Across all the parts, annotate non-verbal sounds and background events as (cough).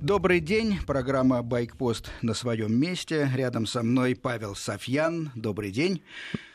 Добрый день. Программа «Байкпост» на своем месте. Рядом со мной Павел Софьян. Добрый день.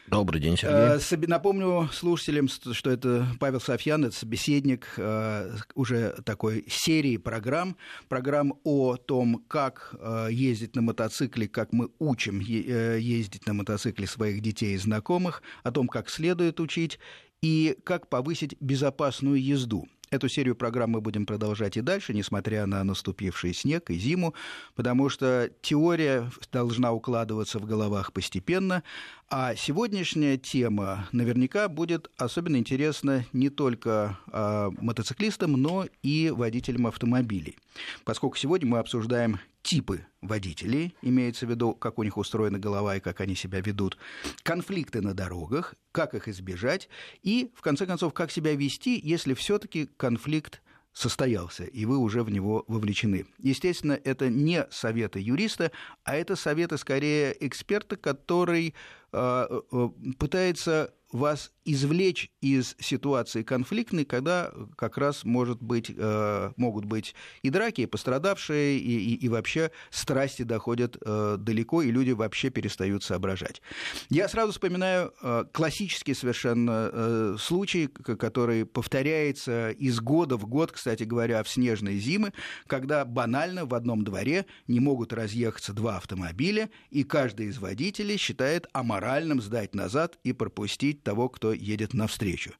Добрый день, Сергей. Э, напомню слушателям, что это Павел Софьян, это собеседник э, уже такой серии программ, программ о том, как э, ездить на мотоцикле, как мы учим ездить на мотоцикле своих детей и знакомых, о том, как следует учить и как повысить безопасную езду. Эту серию программ мы будем продолжать и дальше, несмотря на наступивший снег и зиму, потому что теория должна укладываться в головах постепенно, а сегодняшняя тема наверняка будет особенно интересна не только э, мотоциклистам, но и водителям автомобилей. Поскольку сегодня мы обсуждаем типы водителей, имеется в виду, как у них устроена голова и как они себя ведут, конфликты на дорогах, как их избежать, и, в конце концов, как себя вести, если все-таки конфликт состоялся, и вы уже в него вовлечены. Естественно, это не советы юриста, а это советы скорее эксперта, который э, э, пытается вас извлечь из ситуации конфликтной, когда как раз может быть, э, могут быть и драки, и пострадавшие, и, и, и вообще страсти доходят э, далеко, и люди вообще перестают соображать. Я сразу вспоминаю э, классический совершенно э, случай, который повторяется из года в год, кстати говоря, в снежные зимы, когда банально в одном дворе не могут разъехаться два автомобиля, и каждый из водителей считает аморальным сдать назад и пропустить того, кто едет навстречу.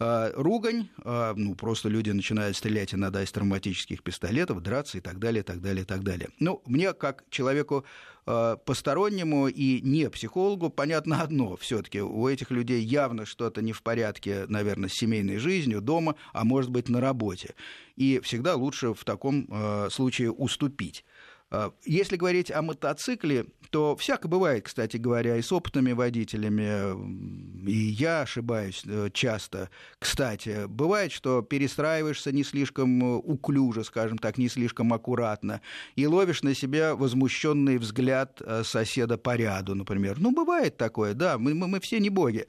А, ругань, а, ну, просто люди начинают стрелять иногда из травматических пистолетов, драться и так далее, так далее, так далее. Ну, мне, как человеку а, постороннему и не психологу, понятно одно, все таки у этих людей явно что-то не в порядке, наверное, с семейной жизнью, дома, а может быть, на работе. И всегда лучше в таком случае уступить. А, если говорить о мотоцикле, то всяко бывает, кстати говоря, и с опытными водителями, и я ошибаюсь э, часто. Кстати, бывает, что перестраиваешься не слишком э, уклюже, скажем так, не слишком аккуратно, и ловишь на себя возмущенный взгляд э, соседа по ряду, например. Ну, бывает такое, да, мы, мы, мы все не боги.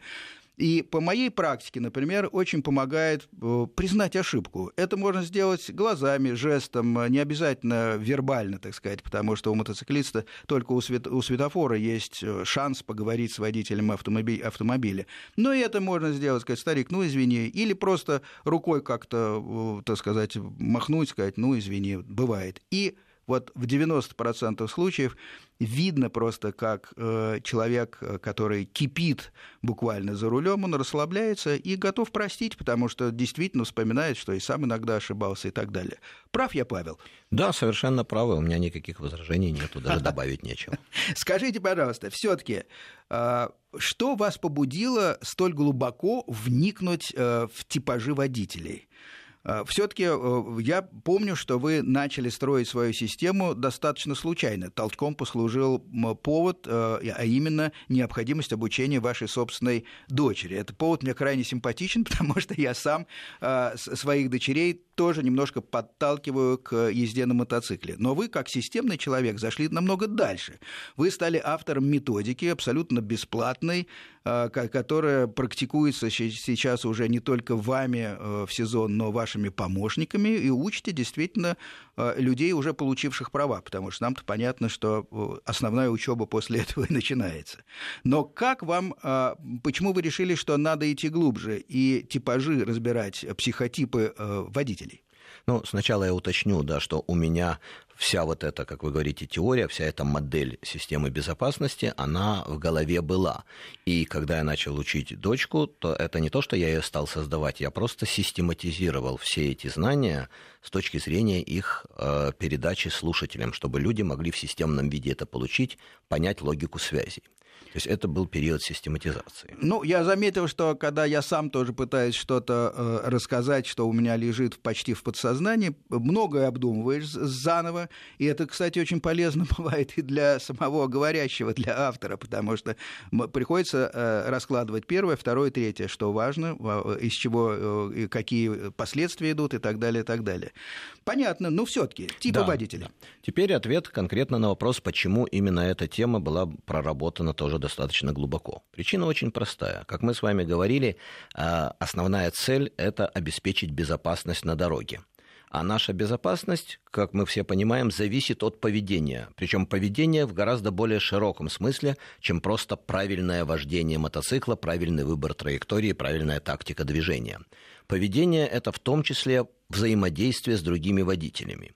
И по моей практике, например, очень помогает э, признать ошибку. Это можно сделать глазами, жестом, не обязательно вербально, так сказать, потому что у мотоциклиста только у, свет, у светофора есть э, шанс поговорить с водителем автомобиля. автомобиля. Но и это можно сделать, сказать, старик, ну извини, или просто рукой как-то, э, так сказать, махнуть, сказать, ну извини, бывает. И вот в 90% случаев видно просто, как э, человек, э, который кипит буквально за рулем, он расслабляется и готов простить, потому что действительно вспоминает, что и сам иногда ошибался и так далее. Прав я, Павел? Да, совершенно правы. У меня никаких возражений нету, даже (laughs) добавить нечего. Скажите, пожалуйста, все-таки, э, что вас побудило столь глубоко вникнуть в типажи водителей? А, Все-таки э, я помню, что вы начали строить свою систему достаточно случайно. Толчком послужил повод, э, а именно необходимость обучения вашей собственной дочери. Этот повод мне крайне симпатичен, (laughs) потому что я сам э, своих дочерей тоже немножко подталкиваю к езде на мотоцикле. Но вы, как системный человек, зашли намного дальше. Вы стали автором методики, абсолютно бесплатной, которая практикуется сейчас уже не только вами в сезон, но вашими помощниками и учите действительно э, людей, уже получивших права, потому что нам-то понятно, что э, основная учеба после (laughs) этого и начинается. Но как вам, э, почему вы решили, что надо идти глубже и типажи разбирать, психотипы водителей? Ну, сначала я уточню, да, что у меня вся вот эта, как вы говорите, теория, вся эта модель системы безопасности, она в голове была. И когда я начал учить дочку, то это не то, что я ее стал создавать, я просто систематизировал все эти знания с точки зрения их э, передачи слушателям, чтобы люди могли в системном виде это получить, понять логику связей. То есть это был период систематизации. Ну, я заметил, что когда я сам тоже пытаюсь что-то э, рассказать, что у меня лежит почти в подсознании, многое обдумываешь заново, и это, кстати, очень полезно (laughs) бывает и для самого говорящего, для автора, потому что приходится э, раскладывать первое, второе, третье, что важно, из чего, э, какие последствия идут и так далее, и так далее. Понятно, но все таки типа да, водителя. Да. Теперь ответ конкретно на вопрос, почему именно эта тема была проработана тоже достаточно глубоко. Причина очень простая. Как мы с вами говорили, а, основная цель – это обеспечить безопасность на дороге. А наша безопасность, как мы все понимаем, зависит от поведения. Причем поведение в гораздо более широком смысле, чем просто правильное вождение мотоцикла, правильный выбор траектории, правильная тактика движения. Поведение – это в том числе взаимодействие с другими водителями.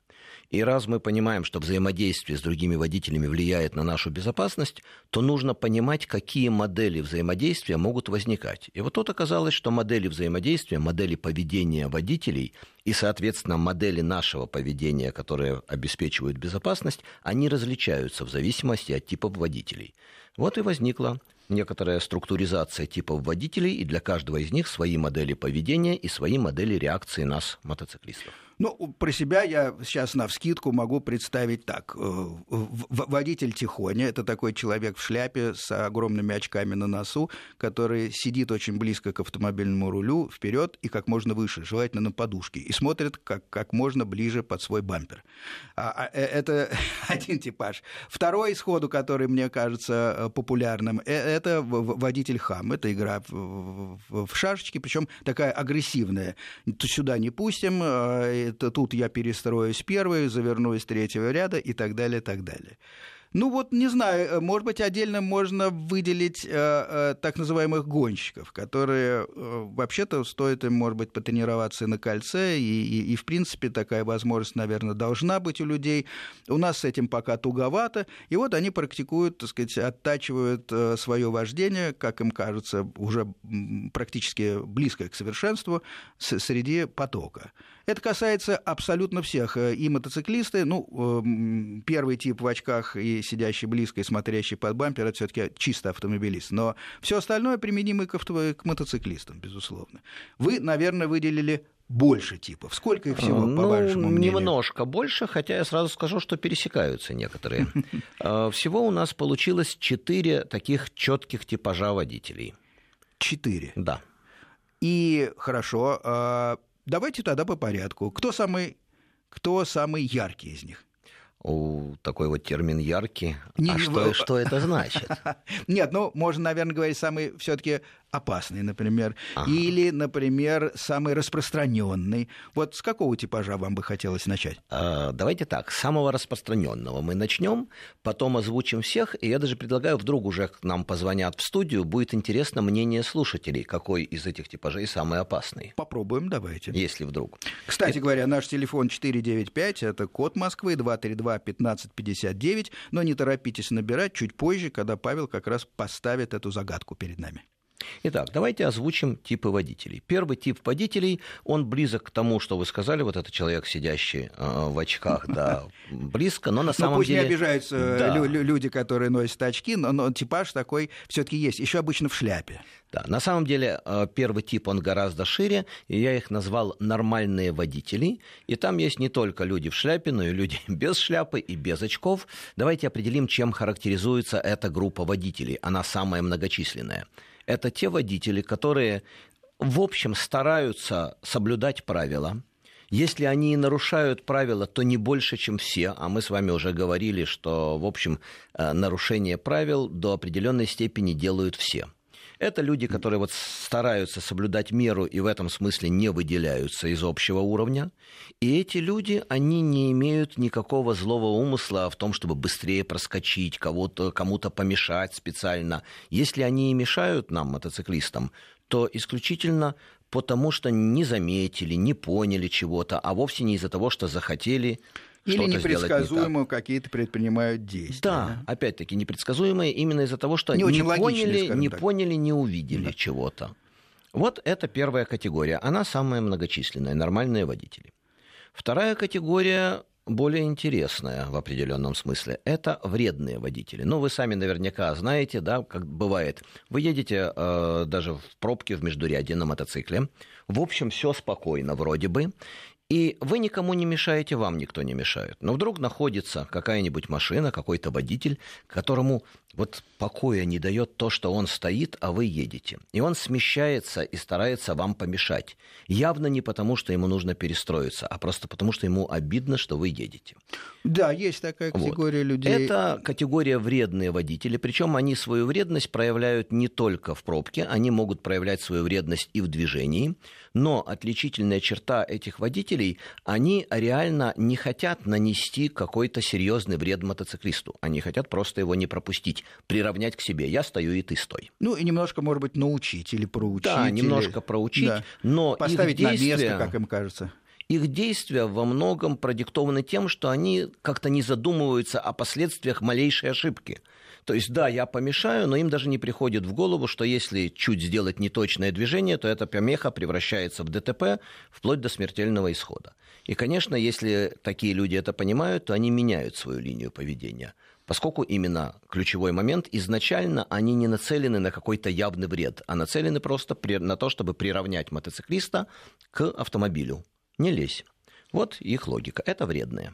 И раз мы понимаем, что взаимодействие с другими водителями влияет на нашу безопасность, то нужно понимать, какие модели взаимодействия могут возникать. И вот тут оказалось, что модели взаимодействия, модели поведения водителей и, соответственно, модели нашего поведения, которые обеспечивают безопасность, они различаются в зависимости от типов водителей. Вот и возникла некоторая структуризация типов водителей, и для каждого из них свои модели поведения и свои модели реакции нас, мотоциклистов. Ну, про себя я сейчас на вскидку могу представить так. Э, водитель Тихоня – это такой человек в шляпе с огромными очками на носу, который сидит очень близко к автомобильному рулю, вперед и как можно выше, желательно на подушке, и смотрит как, как можно ближе под свой бампер. А, а, э, это (laughs) один типаж. Второй сходу, который мне кажется э, популярным, это водитель хам. Это игра в шашечки, причем такая агрессивная. Сюда не пустим, это тут я перестроюсь первый, заверну из третьего ряда и так далее, и так далее. Ну вот, не знаю, э, может быть, отдельно можно выделить э, э, так называемых гонщиков, которые э, вообще-то стоит им, может быть, потренироваться на кольце, и, и, и, в принципе, такая возможность, наверное, должна быть у людей. У нас с этим пока туговато, и вот они практикуют, так сказать, оттачивают э, свое вождение, как им кажется, уже практически близкое к совершенству, среди потока. Это касается абсолютно всех. Э, и мотоциклисты, ну, эм, первый тип в очках и сидящий близко и смотрящий под бампер, это все-таки чисто автомобилист. Но все остальное применимо к, авто, к мотоциклистам, безусловно. Вы, наверное, выделили больше типов. Сколько их всего, ну, по вашему мнению? Немножко больше, хотя я сразу скажу, что пересекаются некоторые. (laughs) Э, всего у нас получилось четыре таких четких типажа водителей. Четыре? Да. И хорошо, а Давайте тогда по порядку. Кто самый, кто самый яркий из них? О, такой вот термин яркий. Не, а что, что это значит? (laughs) Нет, ну, можно, наверное, говорить самый все-таки опасный, например, ага. или, например, самый распространенный. Вот с какого типажа вам бы хотелось начать? А, давайте так, с самого распространенного мы начнем, потом озвучим всех, и я даже предлагаю, вдруг уже к нам позвонят в студию, будет интересно мнение слушателей, какой из этих типажей самый опасный. Попробуем, давайте. Если вдруг. Кстати и... говоря, наш телефон 495, это код Москвы, 232 1559, но не торопитесь набирать чуть позже, когда Павел как раз поставит эту загадку перед нами. Итак, давайте озвучим типы водителей. Первый тип водителей, он близок к тому, что вы сказали, вот этот человек, сидящий э, в очках, да, (laughs) близко, но на но самом пусть деле... не обижаются э, да. люди, которые носят очки, но, но типаж такой все таки есть, еще обычно в шляпе. Да, на самом деле э, первый тип, он гораздо шире, и я их назвал нормальные водители, и там есть не только люди в шляпе, но и люди (laughs) без шляпы и без очков. Давайте определим, чем характеризуется эта группа водителей, она самая многочисленная это те водители, которые, в общем, стараются соблюдать правила. Если они нарушают правила, то не больше, чем все. А мы с вами уже говорили, что, в общем, э, нарушение правил до определенной степени делают все. Это люди, которые вот стараются соблюдать меру и в этом смысле не выделяются из общего уровня. И эти люди, они не имеют никакого злого умысла в том, чтобы быстрее проскочить, кого-то, кому-то помешать специально. Если они и мешают нам, мотоциклистам, то исключительно потому, что не заметили, не поняли чего-то, а вовсе не из-за того, что захотели или непредсказуемо не какие-то предпринимают действия. Да, да? опять-таки непредсказуемые именно из-за того, что не, не поняли, не так. поняли, не увидели да. чего-то. Вот это первая категория. Она самая многочисленная, нормальные водители. Вторая категория более интересная в определенном смысле. Это вредные водители. Ну, вы сами наверняка знаете, да, как бывает. Вы едете э, даже в пробке в междуряде на мотоцикле. В общем, все спокойно вроде бы. И вы никому не мешаете, вам никто не мешает. Но вдруг находится какая-нибудь машина, какой-то водитель, которому вот покоя не дает то, что он стоит, а вы едете. И он смещается и старается вам помешать. Явно не потому, что ему нужно перестроиться, а просто потому, что ему обидно, что вы едете. Да, есть такая категория вот. людей. Это категория вредные водители, причем они свою вредность проявляют не только в пробке, они могут проявлять свою вредность и в движении, но отличительная черта этих водителей, они реально не хотят нанести какой-то серьезный вред мотоциклисту, они хотят просто его не пропустить, приравнять к себе. Я стою, и ты стой. Ну и немножко, может быть, научить или проучить. Да, немножко или... проучить, да. но поставить их действия... на место, как им кажется их действия во многом продиктованы тем, что они как-то не задумываются о последствиях малейшей ошибки. То есть, да, я помешаю, но им даже не приходит в голову, что если чуть сделать неточное движение, то эта помеха превращается в ДТП вплоть до смертельного исхода. И, конечно, если такие люди это понимают, то они меняют свою линию поведения. Поскольку именно ключевой момент, изначально они не нацелены на какой-то явный вред, а нацелены просто на то, чтобы приравнять мотоциклиста к автомобилю не лезь. Вот их логика. Это вредные.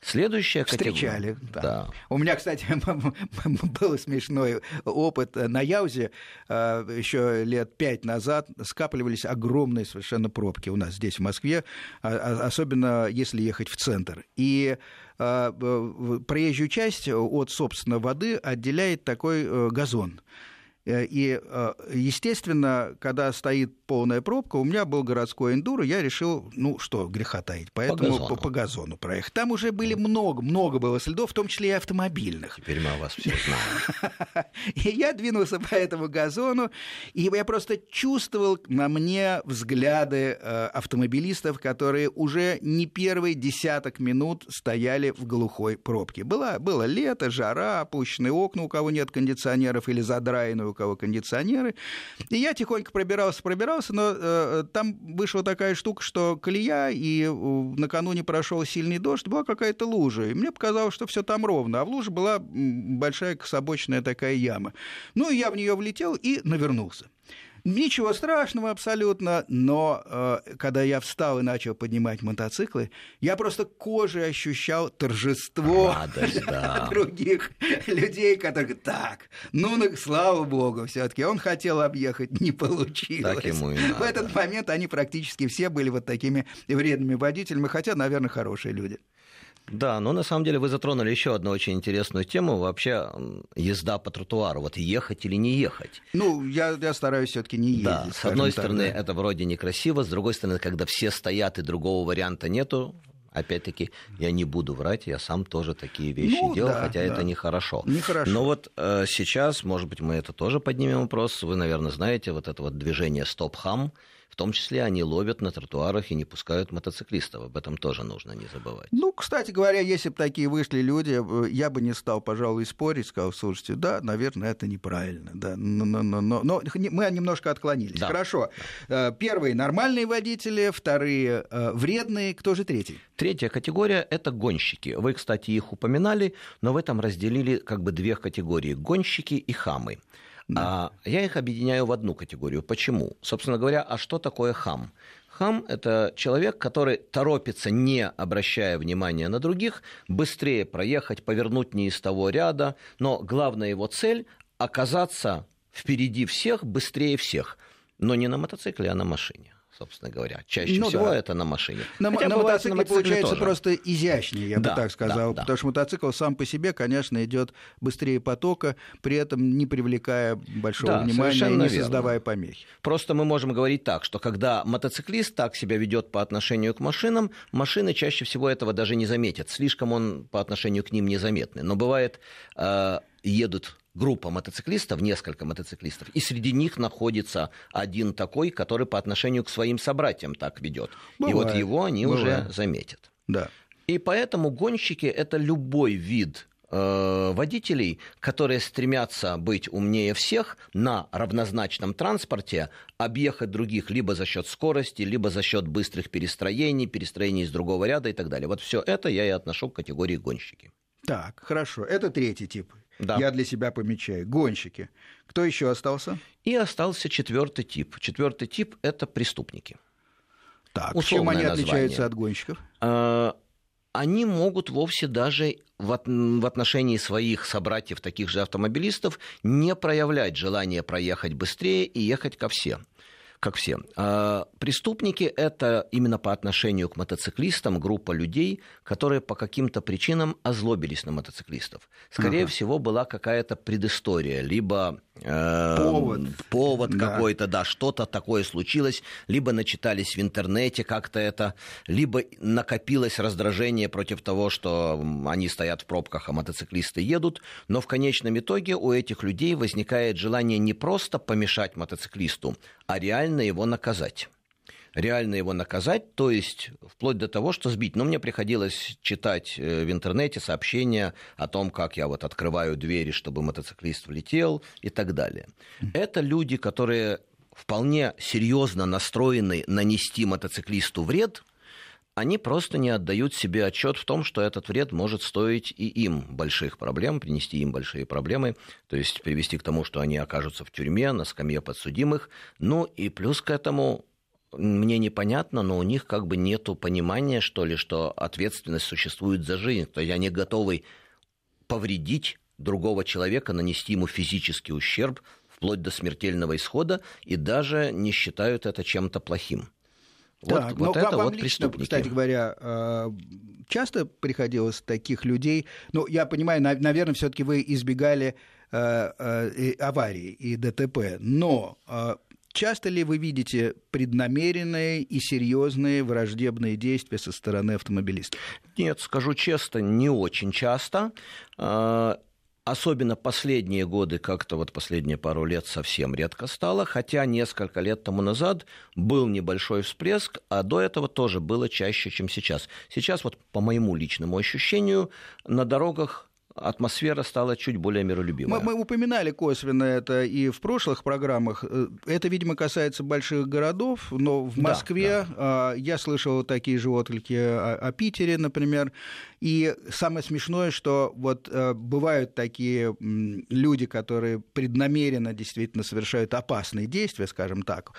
Следующая категория. Встречали, да. да. У меня, кстати, (laughs) был смешной опыт на Яузе. А, Еще лет пять назад скапливались огромные совершенно пробки у нас здесь, в Москве, а, а, особенно если ехать в центр. И проезжую часть от, собственно, воды отделяет такой э, газон. Э, и, э, естественно, когда стоит полная пробка, у меня был городской эндуро, я решил, ну что, греха таить, поэтому по газону, по, по газону проехать. Там уже были много, много было следов, в том числе и автомобильных. Теперь мы о вас все знаем. (laughs) И я двинулся по этому газону, и я просто чувствовал на мне взгляды э, автомобилистов, которые уже не первый десяток минут стояли в глухой пробке. Было, было лето, жара, опущенные окна, у кого нет кондиционеров или задраенные, кого кондиционеры. И я тихонько пробирался, пробирался, но э, там вышла такая штука, что колея, и э, накануне прошел сильный дождь, была какая-то лужа. И мне показалось, что все там ровно. А в луже была большая кособочная такая яма. Ну, и я в нее влетел и навернулся. Ничего страшного абсолютно, но э, когда я встал и начал поднимать мотоциклы, я просто кожей ощущал торжество Радость, да. (laughs) других людей, которые так, ну, слава богу, все-таки он хотел объехать, не получилось. Так ему и надо. В этот момент они практически все были вот такими вредными водителями, хотя, наверное, хорошие люди. Да, но на самом деле вы затронули еще одну очень интересную тему. Вообще езда по тротуару. Вот ехать или не ехать? Ну, я, я стараюсь все-таки не ездить. Да, с одной так, стороны, да. это вроде некрасиво, с другой стороны, когда все стоят и другого варианта нету, опять-таки, я не буду врать, я сам тоже такие вещи ну, делал, да, хотя да. это нехорошо. Нехорошо. Но вот э, сейчас, может быть, мы это тоже поднимем вопрос. Вы, наверное, знаете вот это вот движение «Стоп-хам», в том числе они ловят на тротуарах и не пускают мотоциклистов. Об этом тоже нужно не забывать. Ну, кстати говоря, если бы такие вышли люди, э, я бы не стал, пожалуй, спорить, сказал, слушайте, да, наверное, это неправильно. Да, но, но, но, но, но мы немножко отклонились. Да. Хорошо. Э, первые нормальные водители, вторые э, вредные. Кто же третий? Третья категория – это гонщики. Вы, кстати, их упоминали, но в этом разделили как бы две категории – гонщики и хамы. Да. А я их объединяю в одну категорию. Почему? Собственно говоря, а что такое хам? Хам – это человек, который торопится, не обращая внимания на других, быстрее проехать, повернуть не из того ряда, но главная его цель – оказаться впереди всех, быстрее всех, но не на мотоцикле, а на машине собственно говоря. Чаще ну, всего да. это на машине. На, Хотя на мотоцикле, на мотоцикле получается тоже. просто изящнее, я да, бы так сказал. Да, потому что мотоцикл сам по себе, конечно, идет быстрее потока, при этом не привлекая большого да, внимания и не создавая верно. помехи. Просто мы можем говорить так, что когда мотоциклист так себя ведет по отношению к машинам, машины чаще всего этого даже не заметят. Слишком он по отношению к ним незаметный. Но бывает, э, едут группа мотоциклистов, несколько мотоциклистов, и среди них находится один такой, который по отношению к своим собратьям так ведет. Бывает. И вот его они Бывает. уже заметят. Да. И поэтому гонщики это любой вид э, водителей, которые стремятся быть умнее всех на равнозначном транспорте, объехать других либо за счет скорости, либо за счет быстрых перестроений, перестроений из другого ряда и так далее. Вот все это я и отношу к категории гонщики. Так, хорошо. Это третий тип да. я для себя помечаю. Гонщики. Кто еще остался? И остался четвертый тип. Четвертый тип это преступники. Так, Условное чем они название. отличаются от гонщиков? А, они могут вовсе даже в отношении своих собратьев, таких же автомобилистов, не проявлять желание проехать быстрее и ехать ко всем. Как все. А, преступники – это именно по отношению к мотоциклистам группа людей, которые по каким-то причинам озлобились на мотоциклистов. Скорее ага. всего, была какая-то предыстория, либо э, повод, повод да. какой-то, да, что-то такое случилось, либо начитались в интернете как-то это, либо накопилось раздражение против того, что они стоят в пробках, а мотоциклисты едут, но в конечном итоге у этих людей возникает желание не просто помешать мотоциклисту, а реально его наказать реально его наказать, то есть вплоть до того, что сбить. Но мне приходилось читать э, в интернете сообщения о том, как я вот открываю двери, чтобы мотоциклист влетел и так далее. Это люди, которые вполне серьезно настроены нанести мотоциклисту вред, они просто не отдают себе отчет в том, что этот вред может стоить и им больших проблем, принести им большие проблемы, то есть привести к тому, что они окажутся в тюрьме, на скамье подсудимых. Ну и плюс к этому мне непонятно, но у них как бы нет понимания, что ли, что ответственность существует за жизнь. То есть они готовы повредить другого человека, нанести ему физический ущерб, вплоть до смертельного исхода, и даже не считают это чем-то плохим. Так, вот, но вот это вам вот лично, кстати говоря, э, часто приходилось таких людей. Ну, я понимаю, наверное, все-таки вы избегали э, э, аварии и ДТП, но часто ли вы видите преднамеренные и серьезные враждебные действия со стороны автомобилистов? Нет, скажу честно, не очень часто. Особенно последние годы, как-то вот последние пару лет совсем редко стало, хотя несколько лет тому назад был небольшой всплеск, а до этого тоже было чаще, чем сейчас. Сейчас вот по моему личному ощущению на дорогах атмосфера стала чуть более миролюбивой. Мы, мы упоминали косвенно это и в прошлых программах. Э, это, видимо, касается больших городов, но в Москве да, да. я слышал такие же отклики о, о Питере, например. И самое смешное, что вот э, бывают такие люди, которые преднамеренно действительно совершают опасные действия, скажем так.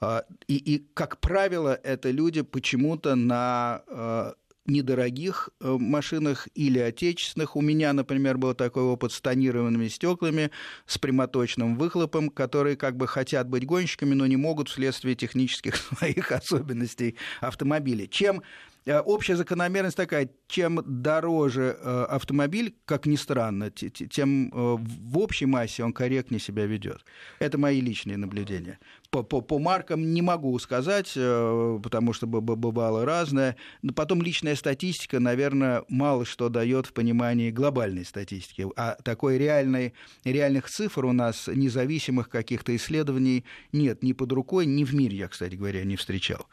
А, и, и, как правило, это люди почему-то на э, недорогих э, машинах или отечественных. У меня, например, был такой опыт с тонированными стеклами, с прямоточным выхлопом, которые как бы хотят быть гонщиками, но не могут вследствие технических (laughs) своих особенностей автомобиля. Чем Э, общая закономерность такая, чем дороже э, автомобиль, как ни странно, тем в общей массе он корректнее себя ведет. Это мои личные наблюдения. По, по, по маркам не могу сказать, потому что бывало разное. Но потом личная статистика, наверное, мало что дает в понимании глобальной статистики. А такой реальной, реальных цифр у нас, независимых каких-то исследований, нет ни под рукой, ни в мире я, кстати говоря, не встречал.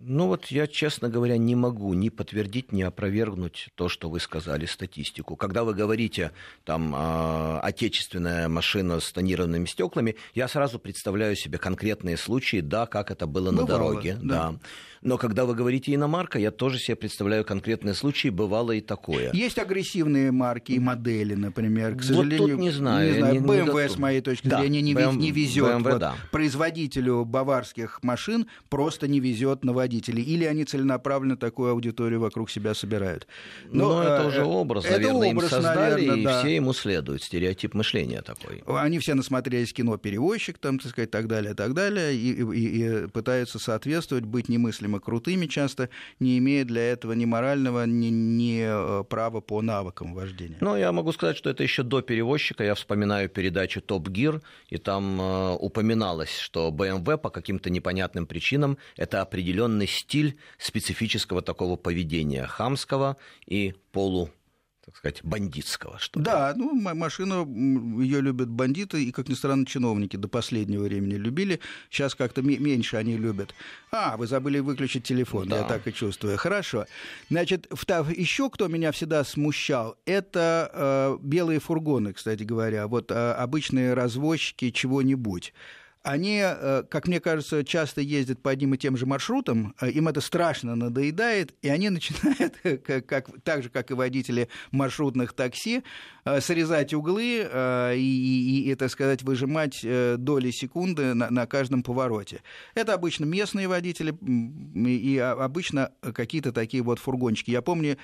Ну вот я, честно говоря, не могу ни подтвердить, ни опровергнуть то, что вы сказали, статистику. Когда вы говорите, там, э, отечественная машина с тонированными стеклами, я сразу представляю себе конкретные случаи, да, как это было Бывало, на дороге. Да. Да. Но когда вы говорите иномарка, я тоже себе представляю конкретные случаи, бывало и такое. Есть агрессивные марки и модели, например. К сожалению, вот тут не знаю. Не знаю не, BMW, не с моей точки да, зрения, не, BMW, не везет. BMW, вот, да. Производителю баварских машин просто не везет на водителей. Или они целенаправленно такую аудиторию вокруг себя собирают. Но, Но это э, уже образ, это наверное, образ, им создали, наверное, и да. все ему следуют. Стереотип мышления такой. Они все насмотрелись кино «Перевозчик», там, так сказать, так далее, так далее, и, и, и пытаются соответствовать, быть немыслимыми немыслимо крутыми часто, не имея для этого ни морального, ни, ни э, права по навыкам вождения. Ну, я могу сказать, что это еще до перевозчика. Я вспоминаю передачу «Топ Гир», и там э, упоминалось, что BMW по каким-то непонятным причинам это определенный стиль специфического такого поведения, хамского и полу так сказать, бандитского. Что да, ну, машину ее любят бандиты, и, как ни странно, чиновники до последнего времени любили. Сейчас как-то меньше они любят. А, вы забыли выключить телефон, да. я так и чувствую. Хорошо. Значит, еще кто меня всегда смущал, это э, белые фургоны, кстати говоря. Вот э, обычные развозчики чего-нибудь они, э, как мне кажется, часто ездят по одним и тем же маршрутам, э, им это страшно надоедает, и они (laughs) начинают, как, как, так же, как и водители маршрутных такси, э, срезать углы и, и, и так сказать, выжимать доли секунды на, на каждом повороте. Это обычно местные водители и обычно какие-то такие вот фургончики. Я помню,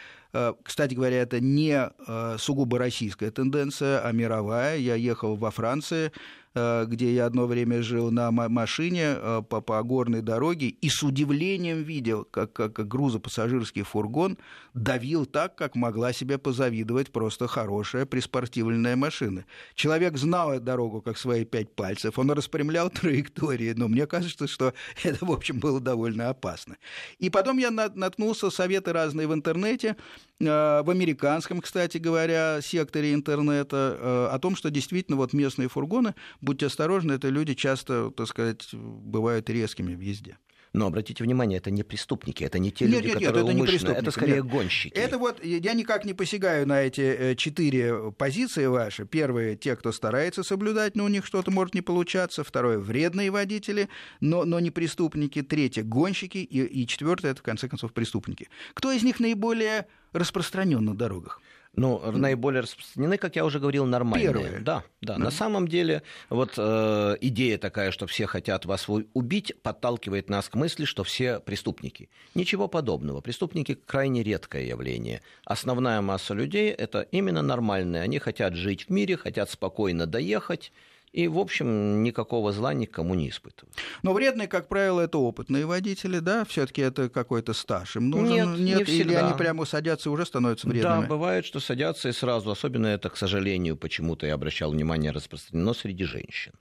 кстати говоря, это не сугубо российская тенденция, а мировая. Я ехал во Франции, э, где я одно время жил на машине э, по, по горной дороге, и с удивлением видел, как, как грузопассажирский фургон давил так, как могла себе позавидовать просто хорошая приспортивленная машина. Человек знал эту дорогу как свои пять пальцев, он распрямлял (laughs) траектории, но мне кажется, что это, в общем, было довольно опасно. И потом я наткнулся, советы разные в интернете, э, в американском, кстати говоря, секторе интернета, э, о том, что действительно вот местные фургоны, будьте осторожны, это люди часто, так сказать, бывают резкими в езде. Но обратите внимание, это не преступники, это не те нет, люди, нет, которые нет, это умышленно, не это скорее нет. гонщики. Это вот, я никак не посягаю на эти э, четыре позиции ваши. Первые, те, кто старается соблюдать, но у них что-то может не получаться. Второе, вредные водители, но, но не преступники. Третье, гонщики. И, и четвертое, это, в конце концов, преступники. Кто из них наиболее распространен на дорогах? Ну, наиболее распространены, как я уже говорил, нормальные. Первые. Да, да. На самом деле, вот э, идея такая, что все хотят вас убить, подталкивает нас к мысли, что все преступники. Ничего подобного. Преступники крайне редкое явление. Основная масса людей это именно нормальные. Они хотят жить в мире, хотят спокойно доехать и, в общем, никакого зла никому не испытывают. Но вредные, как правило, это опытные водители, да? все таки это какой-то стаж им нужен? Нет, Нет не или они прямо садятся и уже становятся вредными? Да, бывает, что садятся и сразу. Особенно это, к сожалению, почему-то я обращал внимание, распространено среди женщин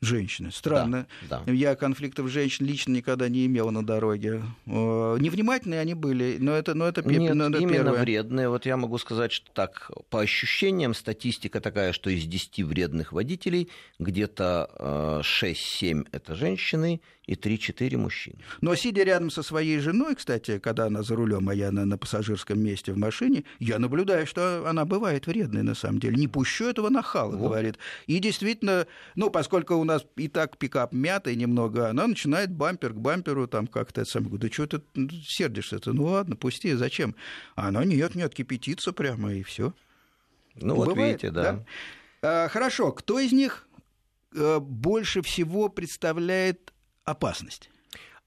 женщины. Странно. Да, да. Я конфликтов женщин лично никогда не имел на дороге. Невнимательные они были, но это, но это, Нет, но это именно первое. вредные. Вот я могу сказать, что так, по ощущениям, статистика такая, что из 10 вредных водителей где-то 6-7 это женщины и 3-4 мужчины. Но сидя рядом со своей женой, кстати, когда она за рулем, а я на, на пассажирском месте в машине, я наблюдаю, что она бывает вредной на самом деле. Не пущу этого нахала, вот. говорит. И действительно, ну, поскольку у нас и так пикап мятый немного, она начинает бампер к бамперу там как-то это самое. Да что ты сердишься-то? Ну ладно, пусти, зачем? А она нет, нет, кипятится прямо и все. Ну Бывает, вот видите, да. да? А, хорошо, кто из них э, больше всего представляет опасность?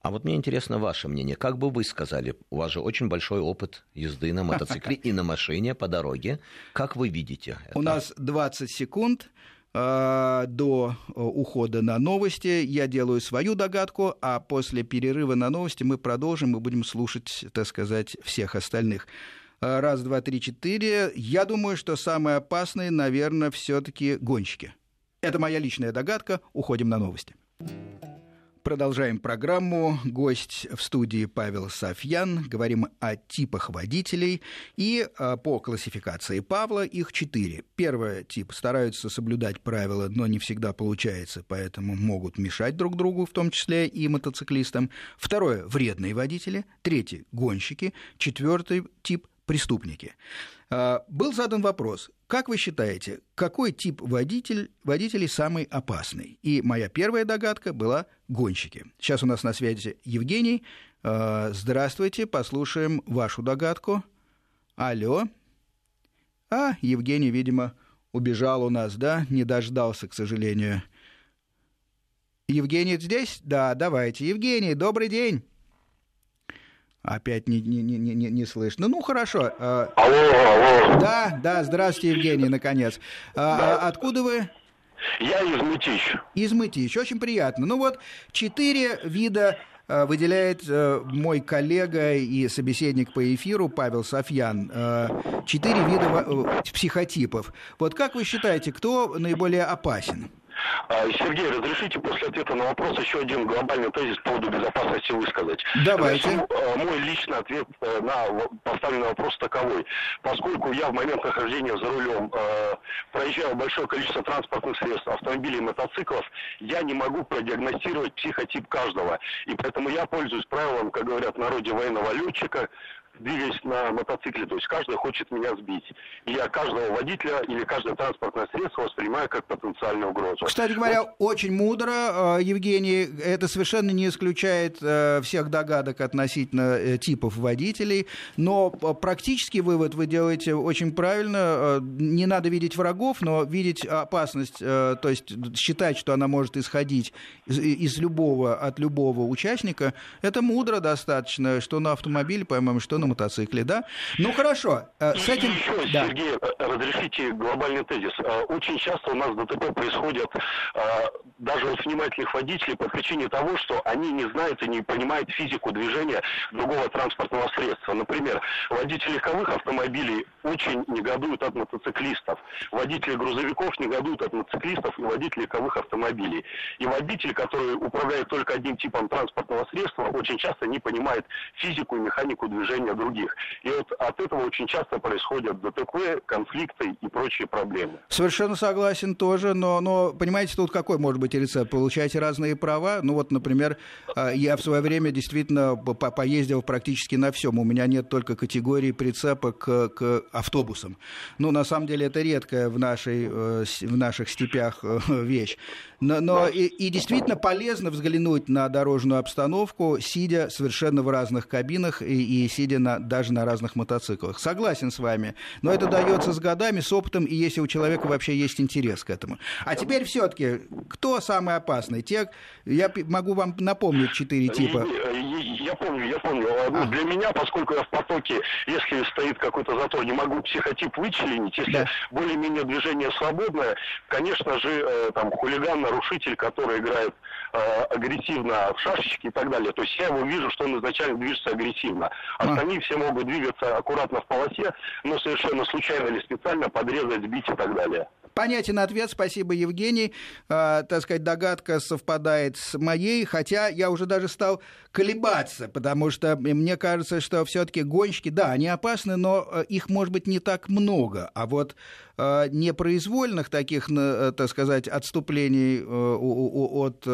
А вот мне интересно ваше мнение. Как бы вы сказали, у вас же очень большой опыт езды на мотоцикле (laughs) и на машине по дороге. Как вы видите это? У нас 20 секунд. Э, до э, ухода на новости. Я делаю свою догадку, а после перерыва на новости мы продолжим и будем слушать, так сказать, всех остальных. Э, раз, два, три, четыре. Я думаю, что самые опасные, наверное, все-таки гонщики. Это моя личная догадка. Уходим на новости. Продолжаем программу. Гость в студии Павел Софьян. Говорим о типах водителей. И а, по классификации Павла их четыре. Первый тип стараются соблюдать правила, но не всегда получается, поэтому могут мешать друг другу, в том числе и мотоциклистам. Второе – вредные водители. Третий – гонщики. Четвертый тип – преступники. А, был задан вопрос, как вы считаете, какой тип водитель, водителей самый опасный? И моя первая догадка была гонщики. Сейчас у нас на связи Евгений. А, здравствуйте, послушаем вашу догадку. Алло. А, Евгений, видимо, убежал у нас, да? Не дождался, к сожалению. Евгений здесь? Да, давайте. Евгений, добрый день. Опять не, не, не, не, не слышно. Ну, хорошо. А, алло, алло. Да, да, здравствуйте, Евгений, наконец. А, да. Откуда вы? Я из Мытищ. Из Мытищ, очень приятно. Ну вот, четыре вида а, выделяет мой коллега и собеседник по эфиру Павел Софьян. Четыре вида психотипов. Вот как вы считаете, кто наиболее опасен? А, Сергей, разрешите после ответа на вопрос еще один глобальный тезис по поводу безопасности высказать. Давайте. А, мой личный ответ э, на поставленный вопрос таковой. Поскольку я в момент нахождения за рулем э, проезжаю большое количество транспортных средств, автомобилей и мотоциклов, я не могу продиагностировать психотип каждого. И поэтому я пользуюсь правилом, как говорят в народе, военного летчика, двигаясь на мотоцикле, то есть каждый хочет меня сбить. И я каждого водителя или каждое транспортное средство воспринимаю как потенциальную угрозу. Кстати говоря, вот. очень мудро, э, Евгений, это совершенно не исключает э, всех догадок относительно э, типов водителей, но практический вывод вы делаете очень правильно. Не надо видеть врагов, но видеть опасность, то есть считать, что она может исходить из, из любого, от любого участника, это мудро достаточно, что на автомобиле, по-моему, что на мотоцикле, да? Ну хорошо, э, с этим... Еще, да. Сергей, э, разрешите глобальный тезис. Э, очень часто у нас ДТП происходят даже у внимательных водителей по причине того, что они не знают и не понимают физику движения другого транспортного средства. Например, водители легковых автомобилей очень негодуют от мотоциклистов. Водители грузовиков негодуют от мотоциклистов и водителей легковых автомобилей. И водитель, который управляет только одним типом транспортного средства, очень часто не понимает физику и механику движения других. И вот от этого очень часто происходят ДТП, конфликты и прочие проблемы. Совершенно согласен тоже, но, но понимаете, тут какой может быть рецепт? Получаете разные права. Ну вот, например, а, я в свое время действительно поездил практически на всем. У меня нет только категории прицепа к, к автобусам. Ну, на самом деле, это редкая в, нашей, э, в наших степях э, (laughs) вещь. Но, но и, и действительно полезно взглянуть на дорожную обстановку, сидя совершенно в разных кабинах и, и сидя на, даже на разных мотоциклах. Согласен с вами, но это дается с годами, с опытом, и если у человека вообще есть интерес к этому. А теперь все-таки, кто самый опасный? Те, я могу вам напомнить четыре типа. Я помню, я помню. Ну, а. Для меня, поскольку я в потоке, если стоит какой-то затор, не могу психотип вычленить. Если да. более-менее движение свободное, конечно же, э, там хулиган нарушитель, который играет э, агрессивно в шашечки и так далее. То есть я его вижу, что он изначально движется агрессивно. Остальные все могут двигаться аккуратно в полосе, но совершенно случайно или специально подрезать, сбить и так далее. Понятен ответ, спасибо, Евгений. Э, так сказать, догадка совпадает с моей, хотя я уже даже стал колебаться, потому что мне кажется, что все-таки гонщики, да, они опасны, но э, их может быть не так много. А вот непроизвольных таких, э, так сказать, отступлений э, от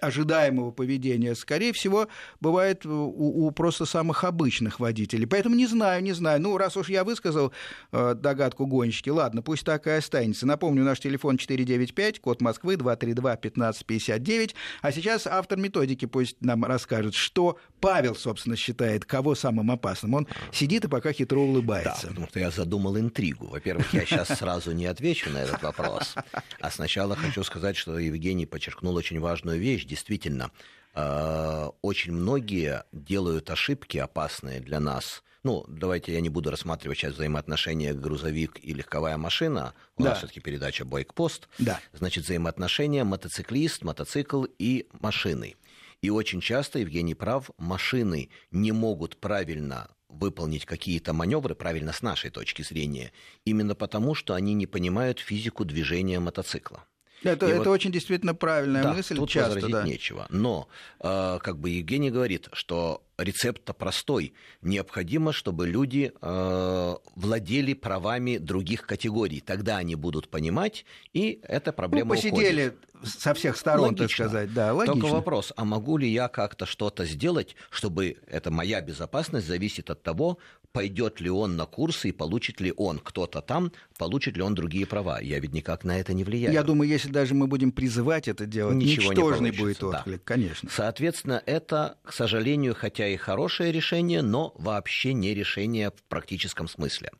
ожидаемого поведения, скорее всего, бывает у просто самых обычных водителей. Поэтому не знаю, не знаю. Ну, раз уж я высказал догадку гонщики, ладно, пусть так и останется. Напомню, наш телефон 495, код Москвы 232-1559. А сейчас автор методики пусть нам расскажет, что Павел, собственно, считает, кого самым опасным. Он сидит и пока хитро улыбается. Да, потому что я задумал интригу. Во-первых, я сейчас сразу не отвечу на этот вопрос. А сначала хочу сказать, что Евгений подчеркнул очень важную вещь. Действительно, э, очень многие делают ошибки опасные для нас. Ну, давайте я не буду рассматривать сейчас взаимоотношения грузовик и легковая машина. У да. нас все-таки передача Бойкпост. Да. Значит, взаимоотношения мотоциклист, мотоцикл и машины. И очень часто, Евгений прав, машины не могут правильно выполнить какие-то маневры правильно с нашей точки зрения, именно потому, что они не понимают физику движения мотоцикла. Это, это вот, очень действительно правильная да, мысль. Тут часто, возразить да. нечего. Но, э, как бы Евгений говорит, что рецепт-то простой. Необходимо, чтобы люди э, владели правами других категорий. Тогда они будут понимать, и эта проблема ну, посидели уходит. со всех сторон, логично. так сказать. Да, логично. Только вопрос, а могу ли я как-то что-то сделать, чтобы эта моя безопасность зависит от того, пойдет ли он на курсы и получит ли он кто-то там, получит ли он другие права. Я ведь никак на это не влияю. Я думаю, если даже мы будем призывать это делать, Ничего ничтожный не будет отклик, да. конечно. Соответственно, это, к сожалению, хотя и хорошее решение, но вообще не решение в практическом смысле.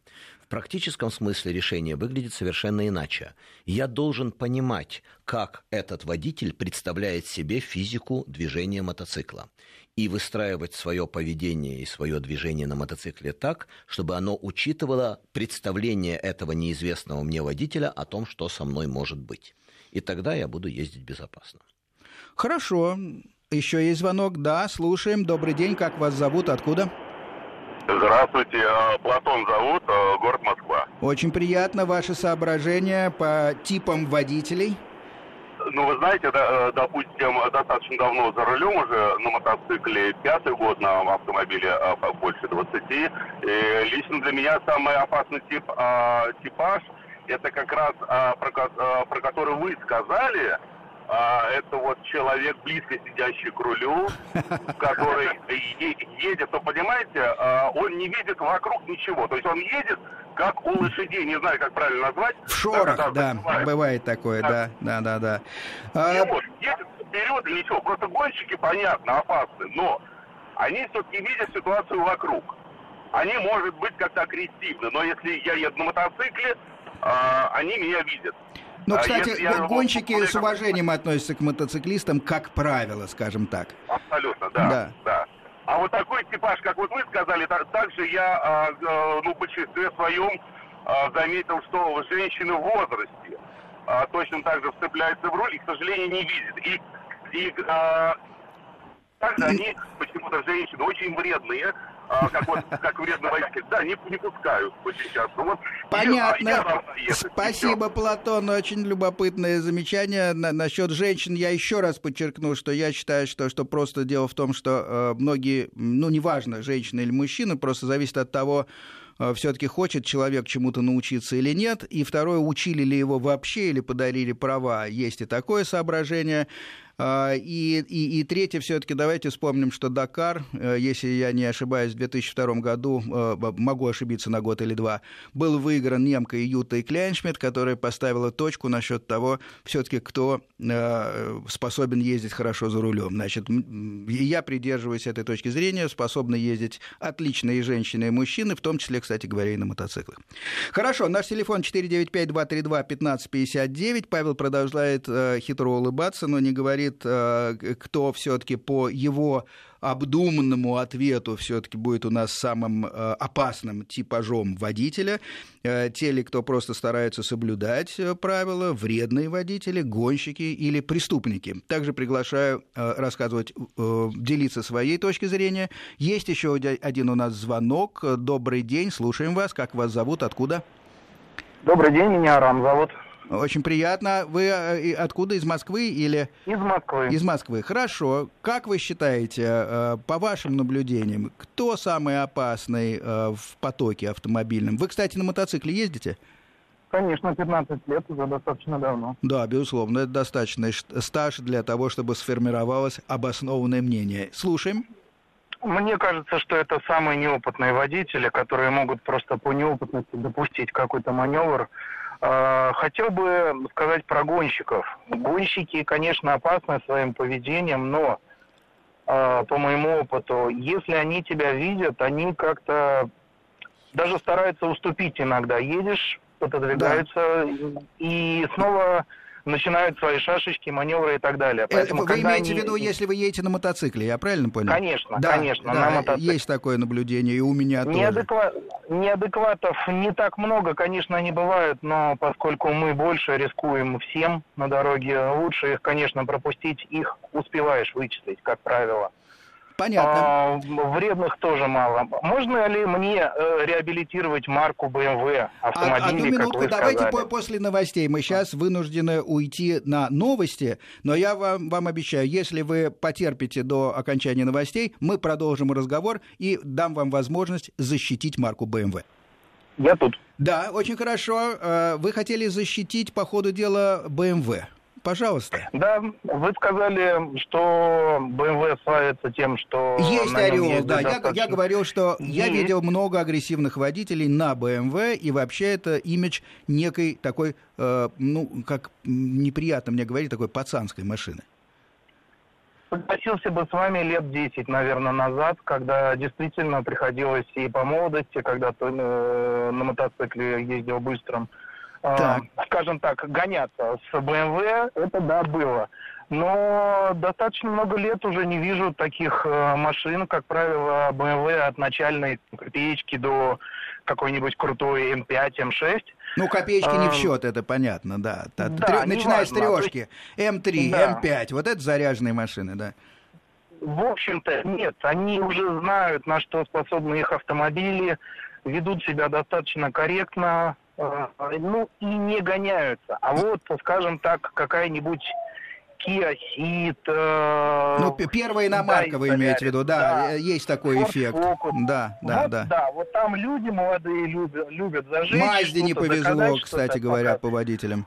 В практическом смысле решение выглядит совершенно иначе. Я должен понимать, как этот водитель представляет себе физику движения мотоцикла и выстраивать свое поведение и свое движение на мотоцикле так, чтобы оно учитывало представление этого неизвестного мне водителя о том, что со мной может быть. И тогда я буду ездить безопасно. Хорошо. Еще есть звонок. Да, слушаем. Добрый день. Как вас зовут? Откуда? Здравствуйте. А, Платон зовут, а, город Москва. Очень приятно. Ваши соображения по типам водителей? Ну, вы знаете, да, э, допустим, достаточно давно за рулем уже на мотоцикле, пятый год на автомобиле а, больше 20. И лично для меня самый опасный тип, типаж, это как раз про который вы сказали, а, это вот человек, близко сидящий к рулю, (laughs) который едет, то понимаете, а, он не видит вокруг ничего. То есть он едет, как у лошадей, не знаю, как правильно назвать. В шорох, да, да бывает такое, да, да, да, да. А... Не может, едет вперед ничего. Просто гонщики, понятно, опасны, но они все-таки видят ситуацию вокруг. Они, может быть, как-то агрессивны, но если я еду на мотоцикле, а, они меня видят. Ну, кстати, я, гонщики я... с уважением относятся к мотоциклистам, как правило, скажем так. Абсолютно, да. да. да. А вот такой типаж, как вот вы сказали, так, также я, а, а, ну, в большинстве своем а, заметил, что женщины в возрасте а, точно так же вцепляются в руль и, к сожалению, не видят. И, и а, также они, почему-то женщины, очень вредные, а, как, вот, как вредный водитель. Да, не, не пускают очень часто. Вот, Понятно. Я, я Спасибо, Платон. Очень любопытное замечание на, насчет женщин. Я еще раз подчеркну, что я считаю, что, что просто дело в том, что э, многие, ну, неважно, женщина или мужчина, просто зависит от того, э, все-таки хочет человек чему-то научиться или нет. И второе, учили ли его вообще или подарили права. Есть и такое соображение. А, и, и, и третье, все-таки давайте вспомним, что Дакар, э, если я не ошибаюсь, в 2002 году, э, могу ошибиться на год или два, был выигран немкой Ютой Кляйншмидт, которая поставила точку насчет того, все-таки кто э, способен ездить хорошо за рулем. Значит, я придерживаюсь этой точки зрения, способны ездить отличные женщины и мужчины, в том числе, кстати говоря, и на мотоциклах. Хорошо, наш телефон 495-232-1559. Павел продолжает хитро улыбаться, но не говорит говорит, э, кто все-таки по его обдуманному ответу все-таки будет у нас самым э, опасным типажом водителя. Э, те ли, кто просто стараются соблюдать правила, вредные водители, гонщики или преступники. Также приглашаю рассказывать, делиться своей точки зрения. Есть еще один у нас звонок. Добрый день, слушаем вас. Как вас зовут, откуда? Добрый день, меня Арам зовут. Очень приятно. Вы э, откуда? Из Москвы или? Из Москвы. Из Москвы. Хорошо. Как вы считаете, э, по вашим наблюдениям, кто самый опасный э, в потоке автомобильном? Вы, кстати, на мотоцикле ездите? Конечно, 15 лет уже достаточно давно. Да, безусловно, это достаточный стаж для того, чтобы сформировалось обоснованное мнение. Слушаем. Мне кажется, что это самые неопытные водители, которые могут просто по неопытности допустить какой-то маневр, хотел бы сказать про гонщиков. Гонщики, конечно, опасны своим поведением, но а, по моему опыту, если они тебя видят, они как-то даже стараются уступить иногда. Едешь, пододвигаются да. и снова начинают свои шашечки, маневры и так далее. Э, Поэтому, вы имеете они... в виду, если вы едете на мотоцикле, я правильно понял? Конечно, да, конечно, да, на мотоцикле. Есть такое наблюдение, и у меня Неадеква... тоже. Неадекватов не так много, конечно, они бывают, но поскольку мы больше рискуем всем на дороге, лучше их, конечно, пропустить, их успеваешь вычислить, как правило. Понятно. А, вредных тоже мало. Можно ли мне э, реабилитировать марку BMW автомобильный, а, Одну минутку, давайте по после новостей. Мы сейчас вынуждены уйти на новости, но я вам, вам обещаю, если вы потерпите до окончания новостей, мы продолжим разговор и дам вам возможность защитить марку BMW. Я тут. Да, очень хорошо. Э, вы хотели защитить по ходу дела BMW пожалуйста. Да, вы сказали, что BMW славится тем, что... Есть есть да. Достаточно... Я, я говорил, что есть. я видел много агрессивных водителей на BMW, и вообще это имидж некой такой, э, ну, как неприятно мне говорить, такой пацанской машины. Согласился бы с вами лет 10, наверное, назад, когда действительно приходилось и по молодости, когда то, э, на мотоцикле ездил быстрым, так. скажем так, гоняться с BMW, это да, было. Но достаточно много лет уже не вижу таких э, машин, как правило, BMW от начальной копеечки до какой-нибудь крутой М5, М6. Ну, копеечки не в счет, это понятно, да. да Трё, начиная важно. с трешки, М3, да. М5, вот это заряженные машины, да. В общем-то, нет, они уже знают, на что способны их автомобили, ведут себя достаточно корректно, ну и не гоняются. А вот, скажем так, какая-нибудь Kia Ceed... Э, ну, первая иномарка да, вы имеете в виду, да, да. Э, есть такой Ford эффект. Focus. Да, да, вот, да. Да, вот там люди молодые любят, любят зажечь. Мазде не повезло, кстати говоря, показать. по водителям.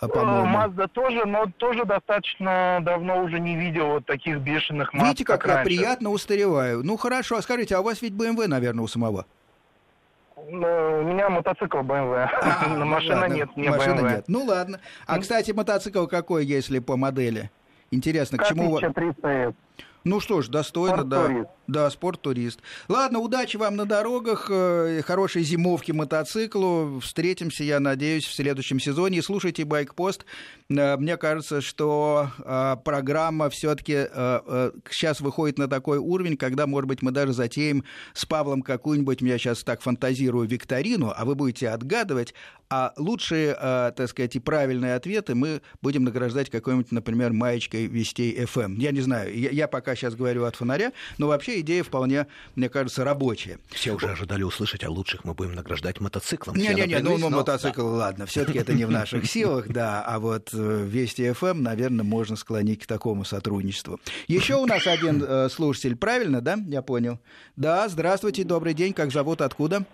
А, по-моему. Мазда тоже, но тоже достаточно давно уже не видел вот таких бешеных Мазд, Видите, как, как я приятно устареваю. Ну, хорошо, а скажите, а у вас ведь BMW, наверное, у самого? Ну, у меня мотоцикл BMW. А, (laughs) ну Машина ладно. нет, не Машина BMW. нет. Ну ладно. А, кстати, мотоцикл какой, если по модели? Интересно, к чему... 1300 Ну что ж, достойно, да. Да, спорт-турист. Ладно, удачи вам на дорогах, э, хорошей зимовки мотоциклу. Встретимся, я надеюсь, в следующем сезоне. И слушайте Байкпост. Э, мне кажется, что э, программа все-таки сейчас выходит на такой уровень, когда, может быть, мы даже затеем с Павлом какую-нибудь, я сейчас так фантазирую, викторину, а вы будете отгадывать, а лучшие, так сказать, и правильные ответы мы будем награждать какой-нибудь, например, маечкой Вестей FM. Я не знаю, я пока сейчас говорю от фонаря, но вообще идея вполне, мне кажется, рабочая. Все уже ожидали услышать, а лучших мы будем награждать мотоциклом. Не-не-не, ну, ну мотоцикл, да. ладно, все-таки это не в наших (laughs) силах, да, а вот э, Вести FM, наверное, можно склонить к такому сотрудничеству. Еще у нас один э, слушатель, правильно, да? Я понял. Да, здравствуйте, добрый день, как зовут, откуда?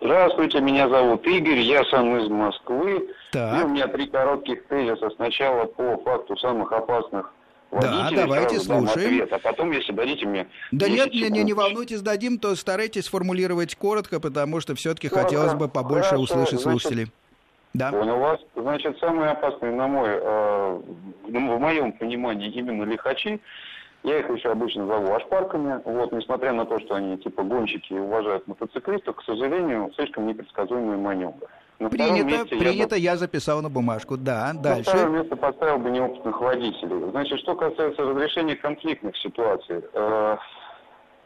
Здравствуйте, меня зовут Игорь, я сам из Москвы. Так. И у меня три коротких тезиса. Сначала по факту самых опасных да, давайте слушаем. Ответ, а потом, если дадите мне... Да нет, не, не, не волнуйтесь, дадим, то старайтесь сформулировать коротко, потому что все-таки хотелось бы побольше Хорошо, услышать значит, слушателей. Да. Понял вас. Значит, самые опасные, на мой, э, в моем понимании, именно лихачи. Я их еще обычно зову ашпарками. Вот, несмотря на то, что они типа гонщики и уважают мотоциклистов, к сожалению, слишком непредсказуемые маневры. На принято, принято, я, бы... я записал на бумажку. Да, дальше. На второе место поставил бы неопытных водителей. Значит, что касается разрешения конфликтных ситуаций. Э,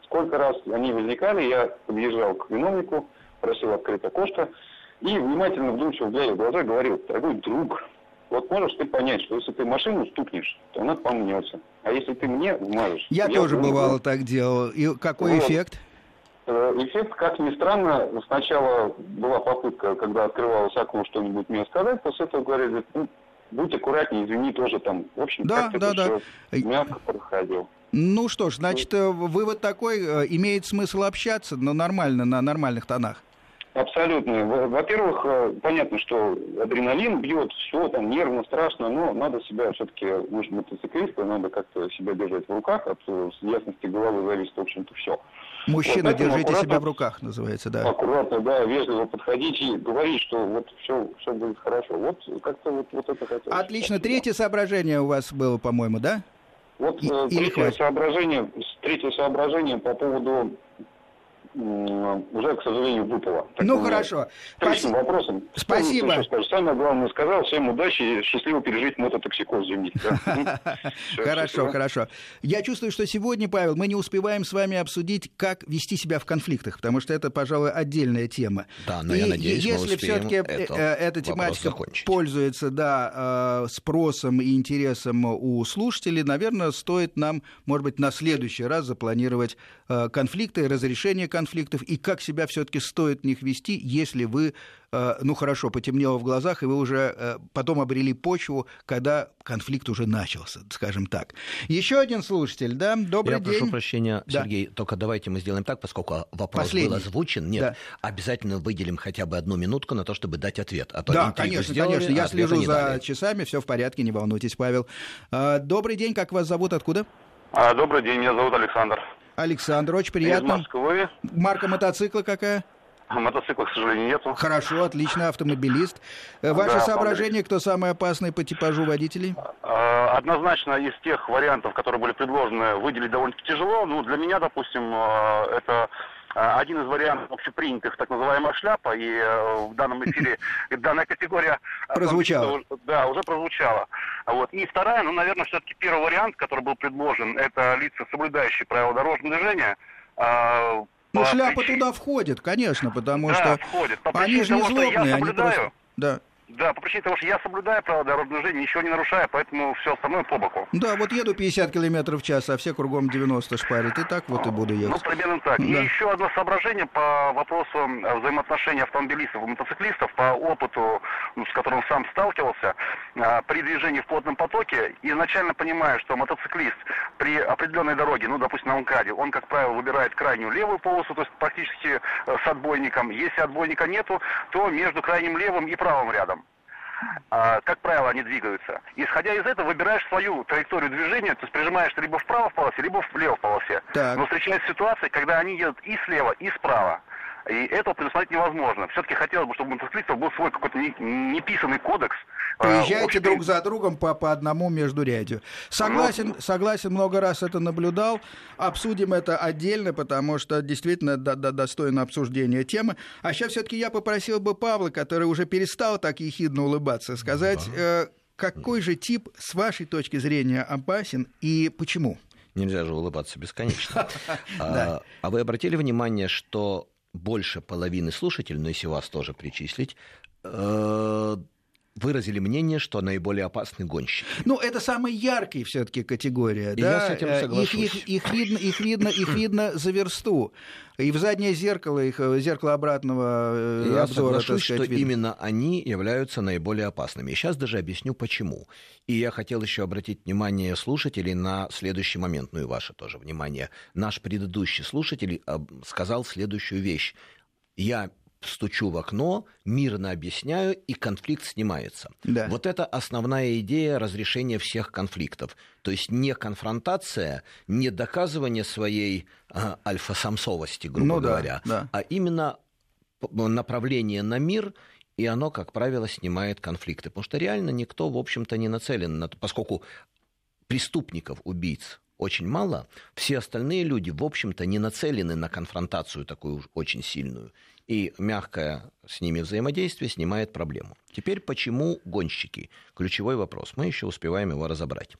сколько раз они возникали, я подъезжал к виновнику, просил открыть окошко, и внимательно, вдумчиво глядя в глаза, говорил, дорогой друг, вот можешь ты понять, что если ты машину стукнешь, то она помнется. А если ты мне вмажешь... Я тоже я бывало так делал. И какой вот. эффект? Э, эффект, как ни странно, сначала была попытка, когда открывалось окно что-нибудь мне сказать, после этого говорили, ну, будь аккуратнее, извини, тоже там, в общем, да, как-то да, да. мягко проходил. Ну что ж, значит, э, вывод такой, э, имеет смысл общаться, но нормально, на нормальных тонах. Абсолютно. Во-первых, понятно, что адреналин бьет, все там нервно, страшно, но надо себя все-таки, мы же мотоциклисты, надо как-то себя держать в руках, от ясности головы зависит, в общем-то, все. Мужчина, вот держите себя в руках, называется, да. Аккуратно, да, вежливо подходить и говорить, что вот все, все будет хорошо. Вот как-то вот, вот это хотелось. Отлично. Третье соображение у вас было, по-моему, да? Вот и, э, третье, соображение, третье соображение по поводу уже, к сожалению, выпало. Так ну, хорошо. Спасибо. вопросом. Спасибо. Что, что Самое главное сказал. Всем удачи и счастливо пережить мототоксикоз зимний. (laughs) Хорошо, хорошо. Я чувствую, что сегодня, Павел, мы не успеваем с вами обсудить, как вести себя в конфликтах, потому что это, пожалуй, отдельная тема. Да, но я надеюсь, если все-таки э, эта тематика пользуется да, э, спросом и интересом у слушателей, наверное, стоит нам, может быть, на следующий раз запланировать э, конфликты, разрешение конфликтов конфликтов и как себя все-таки стоит в них вести, если вы, э, ну хорошо, потемнело в глазах, и вы уже э, потом обрели почву, когда конфликт уже начался, скажем так. Еще один слушатель, да, добрый Я день. прошу прощения, да. Сергей, только давайте мы сделаем так, поскольку вопрос Последний. был озвучен. Нет, да. обязательно выделим хотя бы одну минутку на то, чтобы дать ответ. А то да, конечно, сделали, конечно. Я слежу за дали. часами, все в порядке, не волнуйтесь, Павел. А, добрый день, как вас зовут, откуда? А, добрый день, меня зовут Александр. Александр, очень приятно. Из Москвы. Марка мотоцикла какая? Мотоцикла, к сожалению, нету. Хорошо, отлично, автомобилист. Э, Ваше да, соображение, кто самый опасный по типажу водителей? А, однозначно из тех вариантов, которые были предложены, выделить довольно-таки тяжело. Ну, для меня, допустим, э, это а, один из вариантов общепринятых, так называемая шляпа, и э, в данном эфире (laughs) данная категория... Прозвучала. Да, уже прозвучала. Вот. И вторая, ну, наверное, все-таки первый вариант, который был предложен, это лица, соблюдающие правила дорожного движения, ну, шляпа причине... туда входит, конечно, потому да, что входит. По они же не злобные, они просто... Да. Да, по причине того, что я соблюдаю правила дорожного движения, ничего не нарушаю, поэтому все остальное по боку. Да, вот еду 50 километров в час, а все кругом 90 шпарят, и так вот и буду ехать. Ну, примерно так. Да. И еще одно соображение по вопросу э, взаимоотношений автомобилистов и мотоциклистов, по опыту, ну, с которым сам сталкивался, э, при движении в плотном потоке, изначально понимаю, что мотоциклист при определенной дороге, ну, допустим, на МКАДе, он, как правило, выбирает крайнюю левую полосу, то есть практически э, с отбойником. Если отбойника нету, то между крайним левым и правым рядом а, как правило, они двигаются. Исходя из этого, выбираешь свою траекторию движения, то есть прижимаешься либо вправо в полосе, либо влево в полосе. Так. Но встречается ситуация, когда они едут и слева, и справа. И этого предусмотреть невозможно. Все-таки хотелось бы, чтобы у мотоциклистов был свой какой-то неписанный кодекс. Приезжайте общем... друг за другом по, по одному между рядью. Согласен, ну... согласен, много раз это наблюдал. Обсудим это отдельно, потому что действительно до, до, достойно обсуждения темы. А сейчас все-таки я попросил бы Павла, который уже перестал так ехидно улыбаться, сказать, да. э, какой же тип, с вашей точки зрения, опасен и почему? Нельзя же улыбаться бесконечно. (laughs) А, а вы обратили внимание, что больше половины слушателей, но если вас тоже причислить, э, выразили мнение, что наиболее опасны гонщики. Ну, это самая яркая все-таки категория. И да? я с этим э, соглашусь. Их, их, их, видно, их, видно, их видно за версту. И в заднее зеркало, их, э, зеркало обратного э, я обзора, соглашусь, сказать, что видно. именно они являются наиболее опасными. И сейчас даже объясню, почему. И я хотел еще обратить внимание слушателей на следующий момент, ну и ваше тоже внимание. Наш предыдущий слушатель сказал следующую вещь. Я стучу в окно, мирно объясняю, и конфликт снимается. Да. Вот это основная идея разрешения всех конфликтов. То есть не конфронтация, не доказывание своей а, альфа-самцовости, грубо ну, говоря, да, да. а именно направление на мир и оно, как правило, снимает конфликты. Потому что реально никто, в общем-то, не нацелен на то, поскольку преступников, убийц очень мало, все остальные люди, в общем-то, не нацелены на конфронтацию такую очень сильную и мягкое с ними взаимодействие снимает проблему. Теперь почему гонщики? Ключевой вопрос. Мы еще успеваем его разобрать.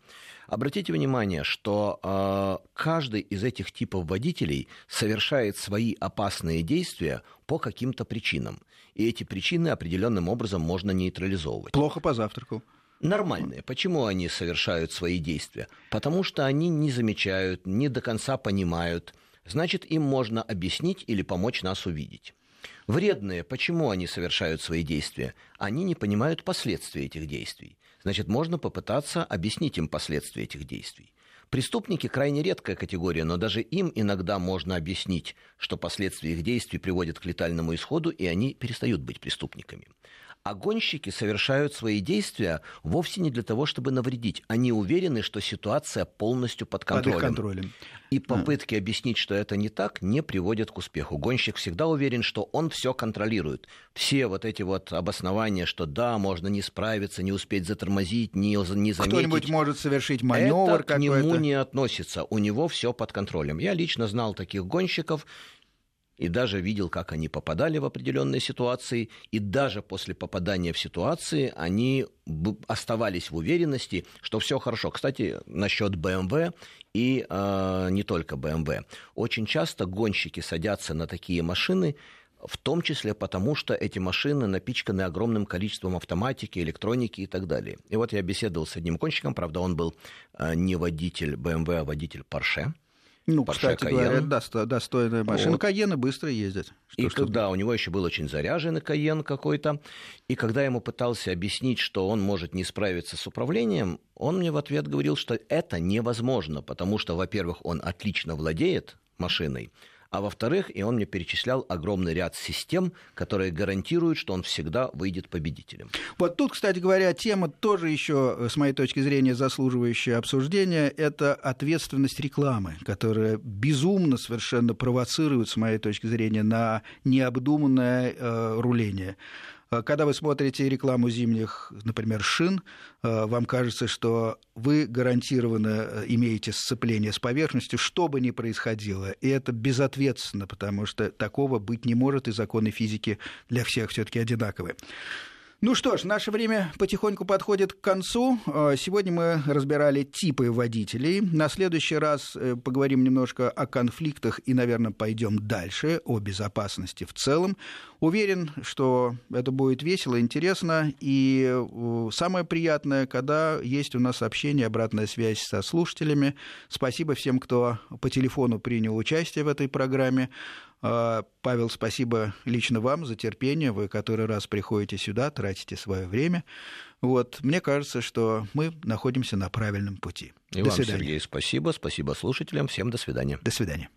Обратите внимание, что э, каждый из этих типов водителей совершает свои опасные действия по каким-то причинам. И эти причины определенным образом можно нейтрализовывать. Плохо позавтракал нормальные. Почему они совершают свои действия? Потому что они не замечают, не до конца понимают. Значит, им можно объяснить или помочь нас увидеть. Вредные, почему они совершают свои действия? Они не понимают последствий этих действий. Значит, можно попытаться объяснить им последствия этих действий. Преступники крайне редкая категория, но даже им иногда можно объяснить, что последствия их действий приводят к летальному исходу, и они перестают быть преступниками. А гонщики совершают свои действия вовсе не для того, чтобы навредить. Они уверены, что ситуация полностью под контролем. Под контролем. И попытки а. объяснить, что это не так, не приводят к успеху. Гонщик всегда уверен, что он все контролирует. Все вот эти вот обоснования, что да, можно не справиться, не успеть затормозить, не, не заметить. Кто-нибудь может совершить маневр это к нему не относится. У него все под контролем. Я лично знал таких гонщиков, и даже видел, как они попадали в определенные ситуации, и даже после попадания в ситуации они оставались в уверенности, что все хорошо. Кстати, насчет BMW и э, не только BMW. Очень часто гонщики садятся на такие машины, в том числе потому, что эти машины напичканы огромным количеством автоматики, электроники и так далее. И вот я беседовал с одним гонщиком, правда, он был э, не водитель BMW, а водитель Porsche. Ну, Porsche кстати Cayenne. говоря, да, достойная машина. Вот. Каены быстро ездят. Что, и что... да, у него еще был очень заряженный Каен какой-то. И когда я ему пытался объяснить, что он может не справиться с управлением, он мне в ответ говорил, что это невозможно, потому что, во-первых, он отлично владеет машиной, а во-вторых, и он мне перечислял огромный ряд систем, которые гарантируют, что он всегда выйдет победителем. Вот тут, кстати говоря, тема тоже еще, с моей точки зрения, заслуживающая обсуждения, это ответственность рекламы, которая безумно совершенно провоцирует, с моей точки зрения, на необдуманное э, руление. Э, когда вы смотрите рекламу зимних, например, шин, э, вам кажется, что вы гарантированно э, имеете сцепление с поверхностью, что бы ни происходило. И это безответственно, потому что такого быть не может, и законы физики для всех все-таки одинаковые. Ну что ж, наше время потихоньку подходит к концу. А, сегодня мы разбирали типы водителей. На следующий раз э, поговорим немножко о конфликтах и, наверное, пойдем дальше, о безопасности в целом. Уверен, что это будет весело, интересно. И э, самое приятное, когда есть у нас общение, обратная связь со слушателями. Спасибо всем, кто по телефону принял участие в этой программе. А, Павел, спасибо лично вам за терпение. Вы который раз приходите сюда, тратите свое время. Вот. Мне кажется, что мы находимся на правильном пути. И до вам, свидания. Сергей, спасибо. Спасибо слушателям. Всем до свидания. До свидания.